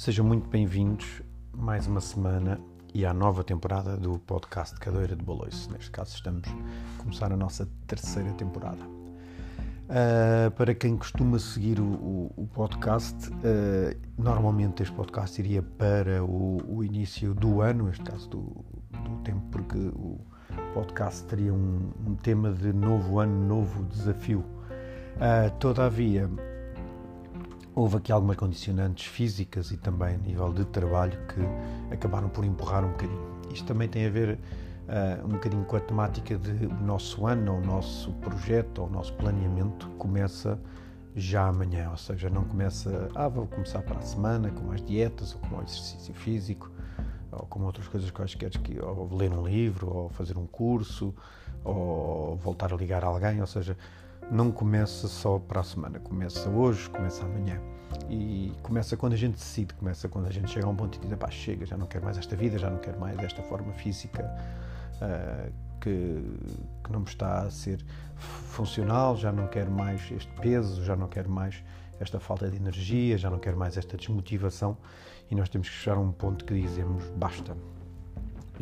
Sejam muito bem-vindos mais uma semana e à nova temporada do podcast Cadeira de Baloiço. Neste caso, estamos a começar a nossa terceira temporada. Uh, para quem costuma seguir o, o, o podcast, uh, normalmente este podcast iria para o, o, início do ano, neste caso do, do tempo, porque o podcast teria um, um, tema de novo ano, novo desafio. Uh, todavia, houve aqui algumas condicionantes físicas e também a nível de trabalho que acabaram por empurrar um bocadinho. Isto também tem a ver uh, um bocadinho com a temática de o nosso ano, o nosso projeto, o nosso planeamento começa já amanhã, ou seja, não começa, ah, vou começar para a semana com mais dietas ou com mais exercício físico ou com outras coisas quaisquer, que, ou ler um livro, ou fazer um curso, ou voltar a ligar a alguém, ou seja, não começa só para a semana, começa hoje, começa amanhã. E começa quando a gente decide, começa quando a gente chega a um ponto e diz: pá, chega, já não quero mais esta vida, já não quero mais esta forma física uh, que, que não me está a ser funcional, já não quero mais este peso, já não quero mais esta falta de energia, já não quero mais esta desmotivação. E nós temos que chegar a um ponto que dizemos: basta.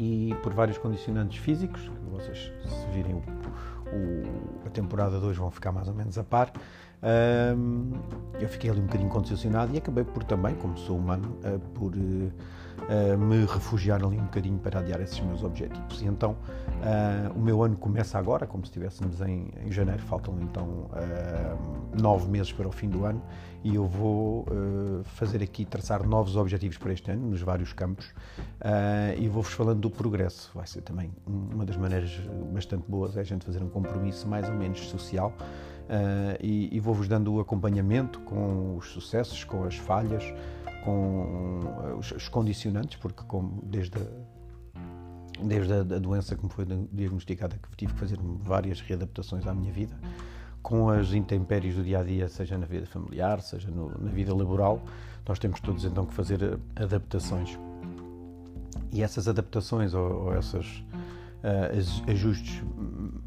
E por vários condicionantes físicos, vocês se virem o o, a temporada 2 vão ficar mais ou menos a par. Eu fiquei ali um bocadinho condicionado e acabei por também, como sou humano, uh, por uh, me refugiar ali um bocadinho para adiar esses meus objetivos. E então o meu ano começa agora, como se estivéssemos em, em janeiro, faltam então nove meses para o fim do ano e eu vou fazer aqui, traçar novos objetivos para este ano, nos vários campos, e vou-vos falando do progresso. Vai ser também uma das maneiras bastante boas, é a gente fazer um compromisso mais ou menos social e, e vou-vos dando o acompanhamento com os sucessos, com as falhas, com os, os condicionantes, porque como desde a, desde a, a, doença que me foi diagnosticada que tive que fazer várias readaptações à minha vida, com as intempéries do dia a dia, seja na vida familiar, seja no, na vida laboral, nós temos todos então que fazer adaptações. E essas adaptações ou, ou essas uh, ajustes,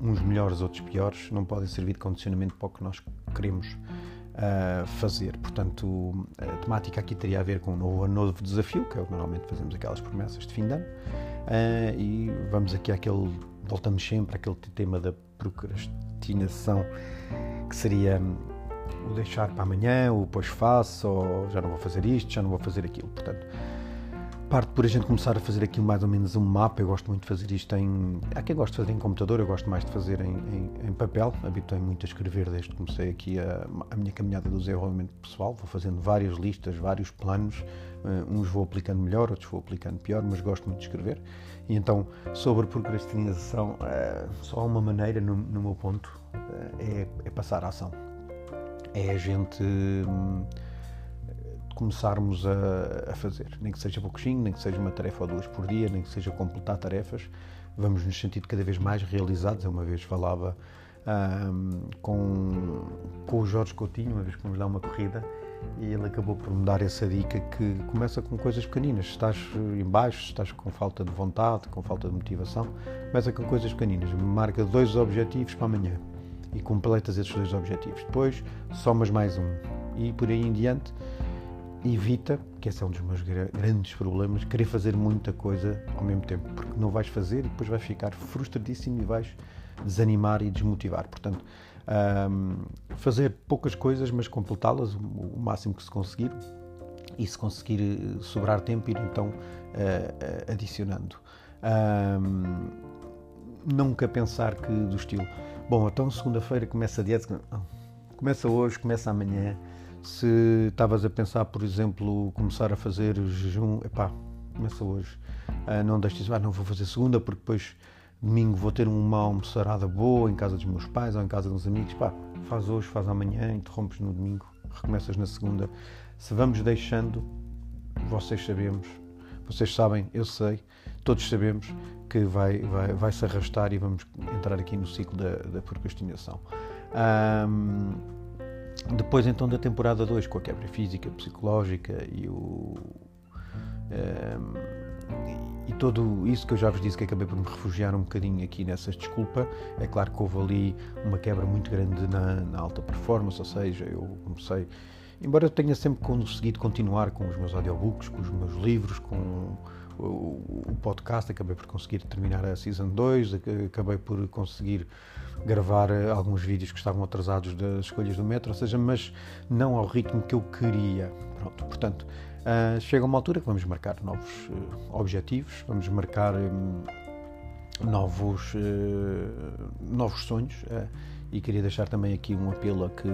uns melhores, outros piores, não podem servir de condicionamento para o que nós queremos uh, fazer. Portanto, a temática aqui teria a ver com um novo, um novo desafio, que é o que normalmente fazemos aquelas promessas de fim de ano, uh, e vamos aqui àquele, voltamos sempre àquele tema da procrastinação, que seria o deixar para amanhã, o depois faço, ou já não vou fazer isto, já não vou fazer aquilo. Portanto, parte por a gente começar a fazer aqui mais ou menos um mapa. Eu gosto muito de fazer isto em. Há quem gosta de fazer em computador, eu gosto mais de fazer em, em, em papel. Habituei muito a escrever desde que comecei aqui a, a, minha caminhada do desenvolvimento pessoal. Vou fazendo várias listas, vários planos. Uh, uns vou aplicando melhor, outros vou aplicando pior, mas gosto muito de escrever. E então, sobre procrastinação, uh, só há uma maneira, no, no meu ponto, uh, é, é, passar a ação. É a gente. Um, começarmos a, a, fazer, nem que seja pouquinho, nem que seja uma tarefa ou duas por dia, nem que seja completar tarefas, vamos nos sentir cada vez mais realizados. Eu uma vez falava um, com, com o Jorge Coutinho, uma vez que fomos dar uma corrida, e ele acabou por me dar essa dica que começa com coisas pequeninas. Se estás em baixo, se estás com falta de vontade, com falta de motivação, começa com coisas pequeninas. Marca dois objetivos para amanhã e completas esses dois objetivos. Depois somas mais um e por aí em diante evita, que esse é um dos meus grandes problemas, querer fazer muita coisa ao mesmo tempo, porque não vais fazer e depois vais ficar frustradíssimo e vais desanimar e desmotivar. Portanto, um, fazer poucas coisas, mas completá-las o, máximo que se conseguir e se conseguir eh, sobrar tempo, ir então uh, adicionando. Um, nunca pensar que do estilo, bom, então segunda-feira começa a dieta, começa hoje, começa amanhã se estavas a pensar, por exemplo, começar a fazer jejum, epá, começa hoje. Uh, não deixes, ah, não vou fazer segunda porque depois domingo vou ter uma almoçarada boa em casa dos meus pais ou em casa dos amigos. Pá, faz hoje, faz amanhã, interrompes no domingo, recomeças na segunda. Se vamos deixando, vocês sabemos, vocês sabem, eu sei, todos sabemos que vai, vai, vai se arrastar e vamos entrar aqui no ciclo da, da procrastinação. Um, depois então da temporada 2, com a quebra física, psicológica e o. Um, ehm, e todo isso que eu já vos disse que acabei por me refugiar um bocadinho aqui nessa desculpa, é claro que houve ali uma quebra muito grande na, na alta performance, ou seja, eu comecei embora eu tenha sempre conseguido continuar com os meus audiobooks, com os meus livros, com o, o podcast, acabei por conseguir terminar a Season 2, acabei por conseguir gravar eh, alguns vídeos que estavam atrasados das escolhas do metro, ou seja, mas não ao ritmo que eu queria. Pronto, portanto, uh, chega uma altura que vamos marcar novos uh, objetivos, vamos marcar um, novos, uh, novos sonhos e queria deixar também aqui um apelo a que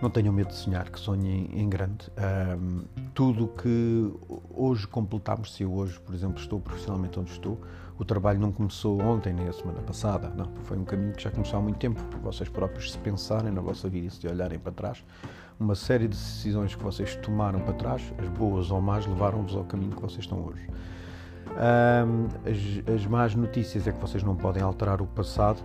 não tenham medo de sonhar, que sonhem em grande. Um, tudo que hoje completamos, se eu hoje, por exemplo, estou profissionalmente onde estou, o trabalho não começou ontem nem a semana passada, não. Foi um caminho que já começou há muito tempo. Vocês próprios, se pensarem na vossa vida e se olharem para trás, uma série de decisões que vocês tomaram para trás, as boas ou más, levaram-vos ao caminho que vocês estão hoje. Um, as, as más notícias é que vocês não podem alterar o passado,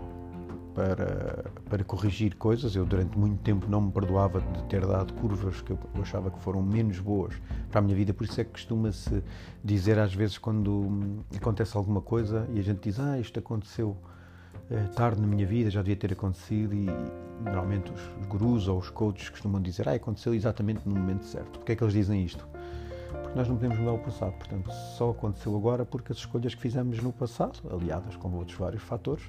para, para corrigir coisas. Eu, durante muito tempo, não me perdoava de ter dado curvas que eu achava que foram menos boas para a minha vida. Por isso é que costuma-se dizer, às vezes, quando acontece alguma coisa e a gente diz: Ah, isto aconteceu eh, tarde na minha vida, já devia ter acontecido. E normalmente os gurus ou os coaches costumam dizer: Ah, aconteceu exatamente no momento certo. Porquê é que eles dizem isto? Porque nós não podemos mudar o passado, portanto, só aconteceu agora porque as escolhas que fizemos no passado, aliadas com outros vários fatores,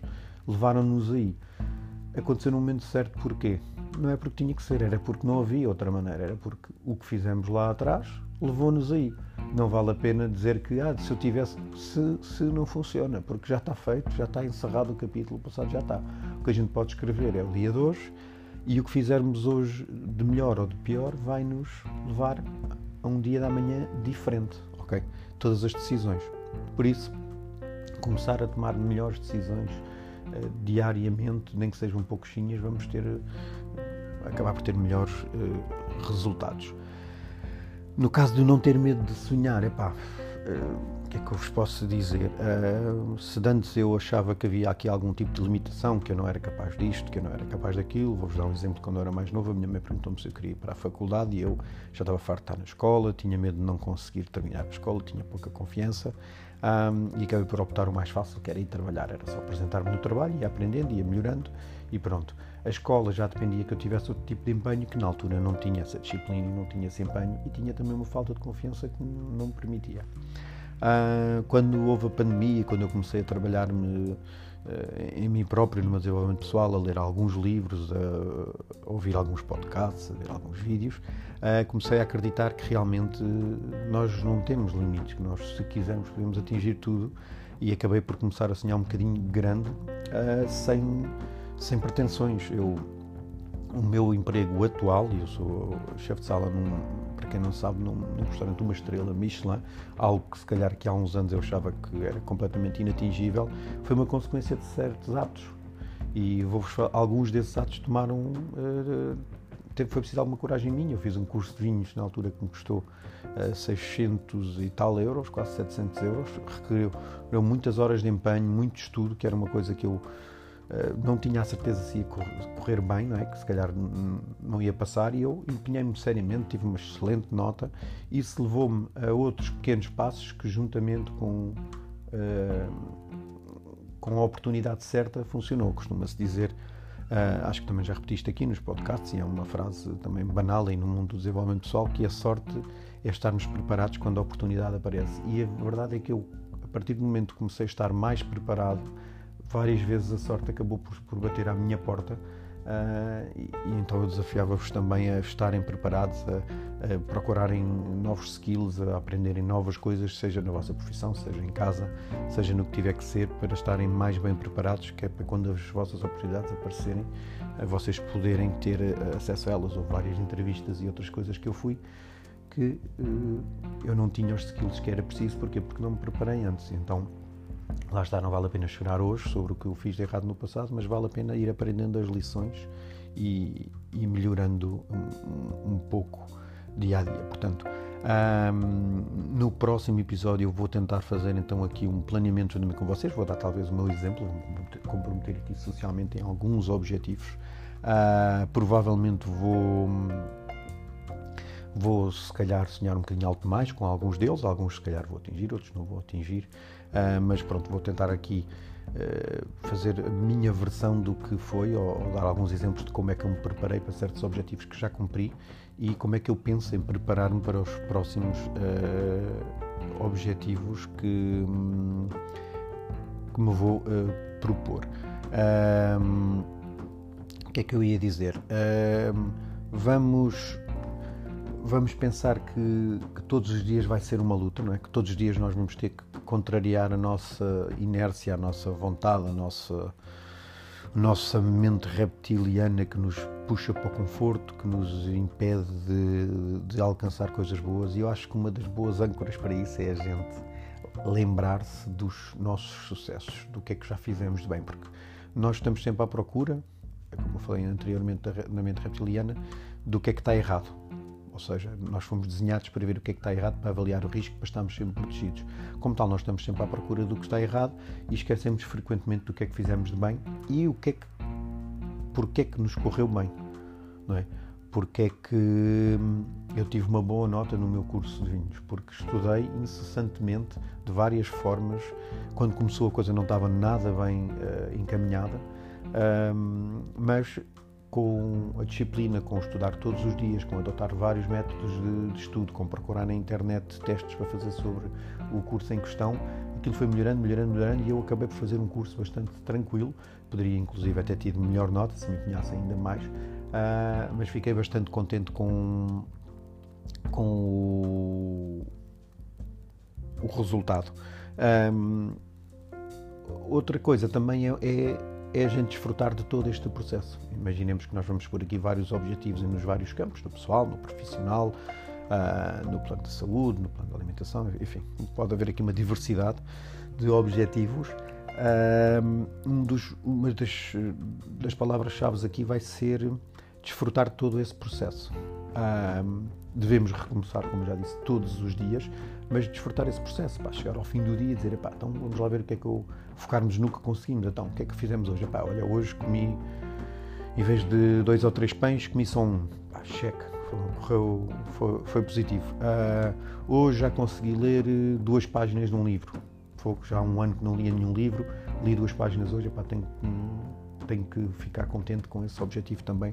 levaram-nos aí. Aconteceu no momento certo porquê? Não é porque tinha que ser, era porque não havia outra maneira, era porque o que fizemos lá atrás levou-nos aí. Não vale a pena dizer que ah, se eu tivesse, se, se não funciona, porque já está feito, já está encerrado o capítulo passado, já está. O que a gente pode escrever é o dia de hoje e o que fizermos hoje de melhor ou de pior vai nos levar a um dia da manhã diferente, ok? Todas as decisões. Por isso, começar a tomar melhores decisões diariamente, nem que sejam um pouquinhos, vamos ter acabar por ter melhores uh, resultados. No caso de não ter medo de sonhar, é pá, o que é que eu vos posso dizer? Uh, se antes eu achava que havia aqui algum tipo de limitação, que eu não era capaz disto, que eu não era capaz daquilo, vou-vos dar um exemplo. Quando eu era mais novo, a minha mãe perguntou-me se eu queria ir para a faculdade e eu já estava farto de estar na escola, tinha medo de não conseguir terminar a escola, tinha pouca confiança um, e acabei por optar o mais fácil, que era ir trabalhar. Era só apresentar-me no trabalho, ia aprendendo, ia melhorando e pronto. A escola já dependia que eu tivesse outro tipo de empenho, que na altura não tinha essa disciplina e não tinha esse empenho e tinha também uma falta de confiança que não me permitia. Uh, quando houve a pandemia, quando eu comecei a trabalhar-me em mim próprio, no meu desenvolvimento pessoal, a ler alguns livros, a, ouvir alguns podcasts, a ver alguns vídeos, uh, comecei a acreditar que realmente nós não temos limites, que nós, se quisermos, podemos atingir tudo e acabei por começar a sonhar um bocadinho grande, sem sem pretensões. Eu, o meu emprego atual, e eu sou chefe de sala, num, para quem não sabe, num, num restaurante uma estrela Michelin, algo que se calhar que há uns anos eu achava que era completamente inatingível, foi uma consequência de certos atos. E vou alguns desses atos tomaram. Uh, teve, foi preciso alguma coragem minha. Eu fiz um curso de vinhos na altura que me custou uh, eh, 600 e tal euros, quase 700 euros. Requeriu muitas horas de empenho, muito estudo, que era uma coisa que eu eh, não tinha a certeza se ia correr bem, não é? que se calhar não ia passar, e eu empenhei-me seriamente, tive uma excelente nota, e isso levou-me a outros pequenos passos que, juntamente com, uh, com a oportunidade certa, funcionou. Costuma-se dizer, uh, acho que também já repetiste aqui nos podcasts, e é uma frase também banal aí no mundo do desenvolvimento pessoal, que a sorte é estarmos preparados quando a oportunidade aparece. E a verdade é que eu, a partir do momento que comecei a estar mais preparado, várias vezes a sorte acabou por, por bater à minha porta uh, e, e, então eu desafiava-vos também a estarem preparados, a, a, procurarem novos skills, a aprenderem novas coisas, seja na vossa profissão, seja em casa, seja no que tiver que ser, para estarem mais bem preparados, que é para quando as vossas oportunidades aparecerem, uh, vocês poderem ter uh, acesso a elas. Houve várias entrevistas e outras coisas que eu fui que eu não tinha os skills que era preciso, porque porque não me preparei antes. Então Lá está, não vale a pena chorar hoje sobre o que eu fiz de errado no passado, mas vale a pena ir aprendendo as lições e, e melhorando um, um, pouco dia a dia. Portanto, um, no próximo episódio eu vou tentar fazer então aqui um planeamento junto com vocês, vou dar talvez o meu exemplo, vou comprometer aqui socialmente em alguns objetivos. Uh, provavelmente vou vou se calhar sonhar um bocadinho alto mais com alguns deles, alguns se calhar vou atingir, outros não vou atingir, Uh, mas pronto, vou tentar aqui fazer a minha versão do que foi, ou, ou, dar alguns exemplos de como é que eu me preparei para certos objetivos que já cumpri e como é que eu penso em preparar-me para os próximos uh, objetivos que, hum, que me vou uh, propor. O que é que eu ia dizer? Vamos vamos pensar que, que, todos os dias vai ser uma luta, não é? Que todos os dias nós vamos ter que contrariar a nossa inércia, a nossa vontade, a nossa, nossa mente reptiliana que nos puxa para o conforto, que nos impede de, de alcançar coisas boas. E eu acho que uma das boas âncoras para isso é a gente lembrar-se dos nossos sucessos, do que é que já fizemos de bem, porque nós estamos sempre à procura, como eu falei anteriormente na mente reptiliana, do que é que está errado ou seja, nós fomos desenhados para ver o que é que está errado, para avaliar o risco, para estarmos sempre protegidos. Como tal, nós estamos sempre à procura do que está errado e esquecemos frequentemente do que é que fizemos de bem e o que é que, porque é que nos correu bem, não é? Porque é que hum, eu tive uma boa nota no meu curso de vinhos, porque estudei incessantemente, de várias formas. Quando começou a coisa não estava nada bem uh, encaminhada, um, mas com a disciplina, com estudar todos os dias, com adotar vários métodos de, de, estudo, com procurar na internet testes para fazer sobre o curso em questão, aquilo foi melhorando, melhorando, melhorando e eu acabei por fazer um curso bastante tranquilo. Poderia, inclusive, até ter tido melhor nota se me empenhasse ainda mais, uh, mas fiquei bastante contente com, com o, o resultado. Um, outra coisa também é, é é a gente desfrutar de todo este processo. Imaginemos que nós vamos por aqui vários objetivos nos vários campos, no pessoal, no profissional, uh, no plano de saúde, no plano de alimentação, enfim, pode haver aqui uma diversidade de objetivos. Uh, um dos, uma das, das palavras-chave aqui vai ser desfrutar de todo esse processo. Uh, devemos recomeçar, como já disse, todos os dias, mas desfrutar esse processo, para chegar ao fim do dia e dizer, então vamos lá ver o que é que eu focarmos no que conseguimos, então o que é que fizemos hoje? Olha, hoje comi, em vez de dois ou três pães, comi só um, pá, cheque, foi, foi, foi positivo. Uh, hoje já consegui ler eh, duas páginas de um livro, foi já há um ano que não lia nenhum livro, li duas páginas hoje, tenho, tenho que ficar contente com esse objetivo também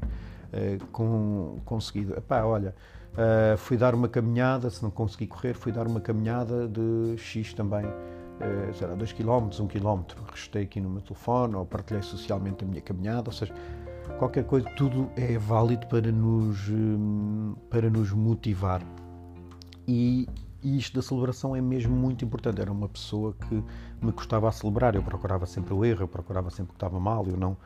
uh, com, conseguido. Epá, olha, Uh, fui dar uma caminhada, se não consegui correr, fui dar uma caminhada de X também, uh, sei lá, 2 km, 1 km. Restei aqui no meu telefone ou partilhei socialmente a minha caminhada, ou seja, qualquer coisa, tudo é válido para nos, um, para nos motivar. E, e isto da celebração é mesmo muito importante. Era uma pessoa que me custava a celebrar, eu procurava sempre o erro, eu procurava sempre que estava mal, eu não,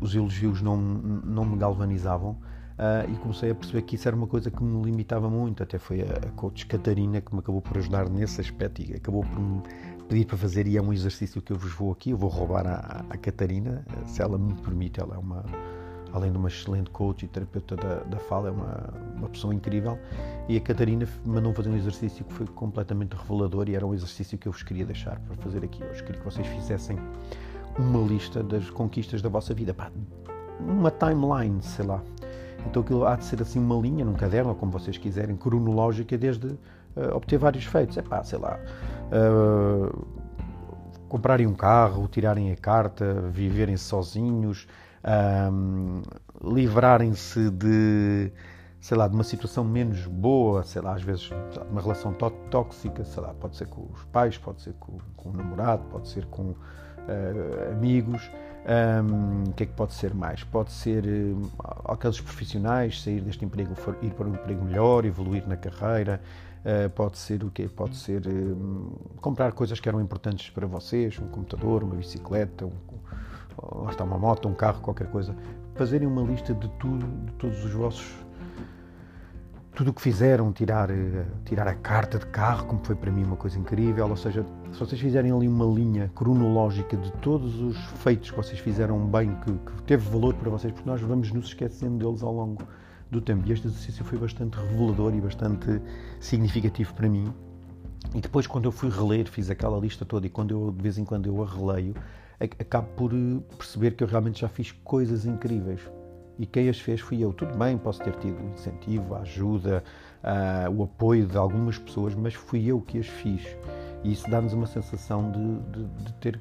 os elogios não, não me galvanizavam. Uh, e comecei a perceber que isso era uma coisa que me limitava muito. Até foi a, a coach Catarina que me acabou por ajudar nesse aspecto e acabou por me pedir para fazer. E é um exercício que eu vos vou aqui. Eu vou roubar a Catarina, se ela me permite. Ela é uma, além de uma excelente coach e terapeuta da, da fala, é uma, uma pessoa incrível. E a Catarina mandou fazer um exercício que foi completamente revelador e era um exercício que eu vos queria deixar para fazer aqui hoje. Queria que vocês fizessem uma lista das conquistas da vossa vida. Pá, uma timeline, sei lá. Então aquilo há de ser assim uma linha num caderno, como vocês quiserem, cronológica, desde uh, obter vários feitos. É pá, sei lá. Uh, comprarem um carro, tirarem a carta, viverem sozinhos, um, livrarem-se de, sei lá, de uma situação menos boa, sei lá, às vezes uma relação tóxica, sei lá, pode ser com os pais, pode ser com, com o namorado, pode ser com uh, amigos. O que é que pode ser mais? Pode ser uh, aqueles profissionais, sair deste emprego, ir para um emprego melhor, evoluir na carreira. Uh, pode ser o quê? Pode ser uh, comprar coisas que eram importantes para vocês, um computador, uma bicicleta, um, está uma moto, um carro, qualquer coisa. Fazerem uma lista de tudo, de todos os vossos tudo o que fizeram, tirar, eh, tirar a carta de carro, como foi para mim uma coisa incrível. Ou seja, se vocês fizerem ali uma linha cronológica de todos os feitos que vocês fizeram bem, que, que teve valor para vocês, porque nós vamos nos esquecendo deles ao longo do tempo. E este exercício foi bastante revelador e bastante significativo para mim. E depois, quando eu fui reler, fiz aquela lista toda e quando eu, de vez em quando eu a releio, acabo por eh, perceber que eu realmente já fiz coisas incríveis e quem as fez fui eu. Tudo bem, posso ter tido incentivo, a ajuda, uh, o apoio de algumas pessoas, mas fui eu que as fiz. E isso dá-nos uma sensação de, de, de, ter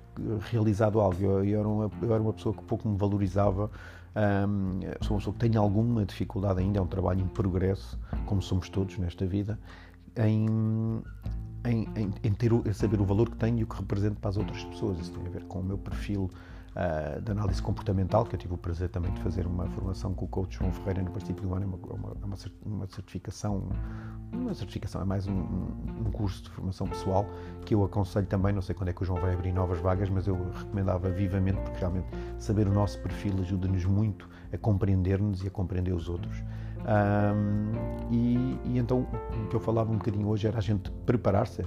realizado algo. Eu, eu, era uma, eu, era uma, pessoa que pouco me valorizava, um, sou uma pessoa que tem alguma dificuldade ainda, é um trabalho em progresso, como somos todos nesta vida, em, em, em, ter, em saber o valor que tenho e o que represento para as outras pessoas. Isso tem a ver com o meu perfil uh, de análise comportamental, que eu tive o prazer também de fazer uma formação com o coach João Ferreira no princípio do ano, é uma, uma, uma certificação, uma certificação, é mais um, um, curso de formação pessoal que eu aconselho também, não sei quando é que o João vai abrir novas vagas, mas eu recomendava vivamente, porque realmente saber o nosso perfil ajuda-nos muito a compreender-nos e a compreender os outros. Um, e, e, então o que eu falava um bocadinho hoje era a gente preparar-se.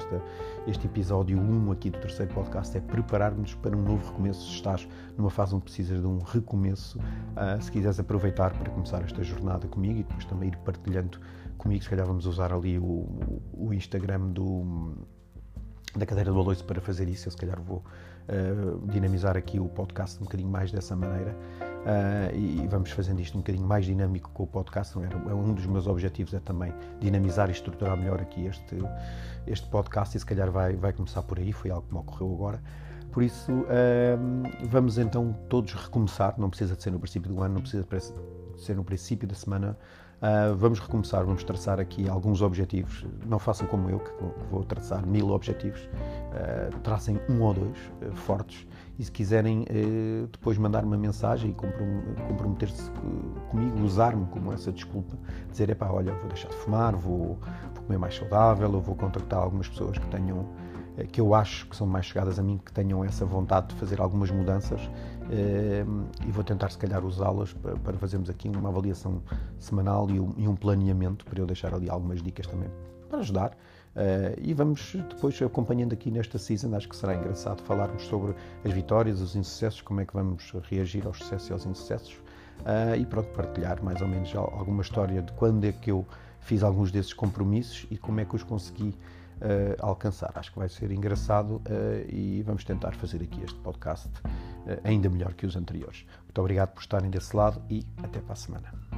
Este episódio 1 aqui do terceiro podcast é preparar-nos para um novo recomeço. Se estás numa fase onde precisas de um recomeço, uh, se quiseres aproveitar para começar esta jornada comigo e depois também ir partilhando comigo, se calhar vamos usar ali o, o Instagram do, da cadeira do Aloysio para fazer isso. Eu se calhar vou uh, dinamizar aqui o podcast um bocadinho mais dessa maneira. Uh, e vamos fazendo isto um bocadinho mais dinâmico com o podcast. Era, é um dos meus objetivos é também dinamizar e estruturar melhor aqui este, este podcast e se calhar vai, vai começar por aí, foi algo que me ocorreu agora. Por isso, uh, vamos então todos recomeçar, não precisa de ser no princípio do ano, não precisa de ser no princípio da semana, Uh, vamos recomeçar, vamos traçar aqui alguns objetivos. Não façam como eu, que vou traçar mil objetivos. Uh, tracem um ou dois uh, fortes e se quiserem depois mandar uma mensagem e comprometer-se comigo, usar-me como essa desculpa, dizer, epá, olha, vou deixar de fumar, vou, vou comer mais saudável, ou vou contactar algumas pessoas que tenham que eu acho que são mais chegadas a mim, que tenham essa vontade de fazer algumas mudanças eh, e vou tentar, se calhar, usá-las para, fazermos aqui uma avaliação semanal e um, planeamento, para eu deixar ali algumas dicas também para ajudar. Uh, e vamos depois acompanhando aqui nesta season, acho que será engraçado falarmos sobre as vitórias, os insucessos, como é que vamos reagir aos sucessos e aos insucessos uh, e pronto, partilhar mais ou menos alguma história de quando é que eu fiz alguns desses compromissos e como é que os consegui uh, alcançar. Acho que vai ser engraçado uh, e vamos tentar fazer aqui este podcast uh, ainda melhor que os anteriores. Muito obrigado por estarem desse lado e até para a semana.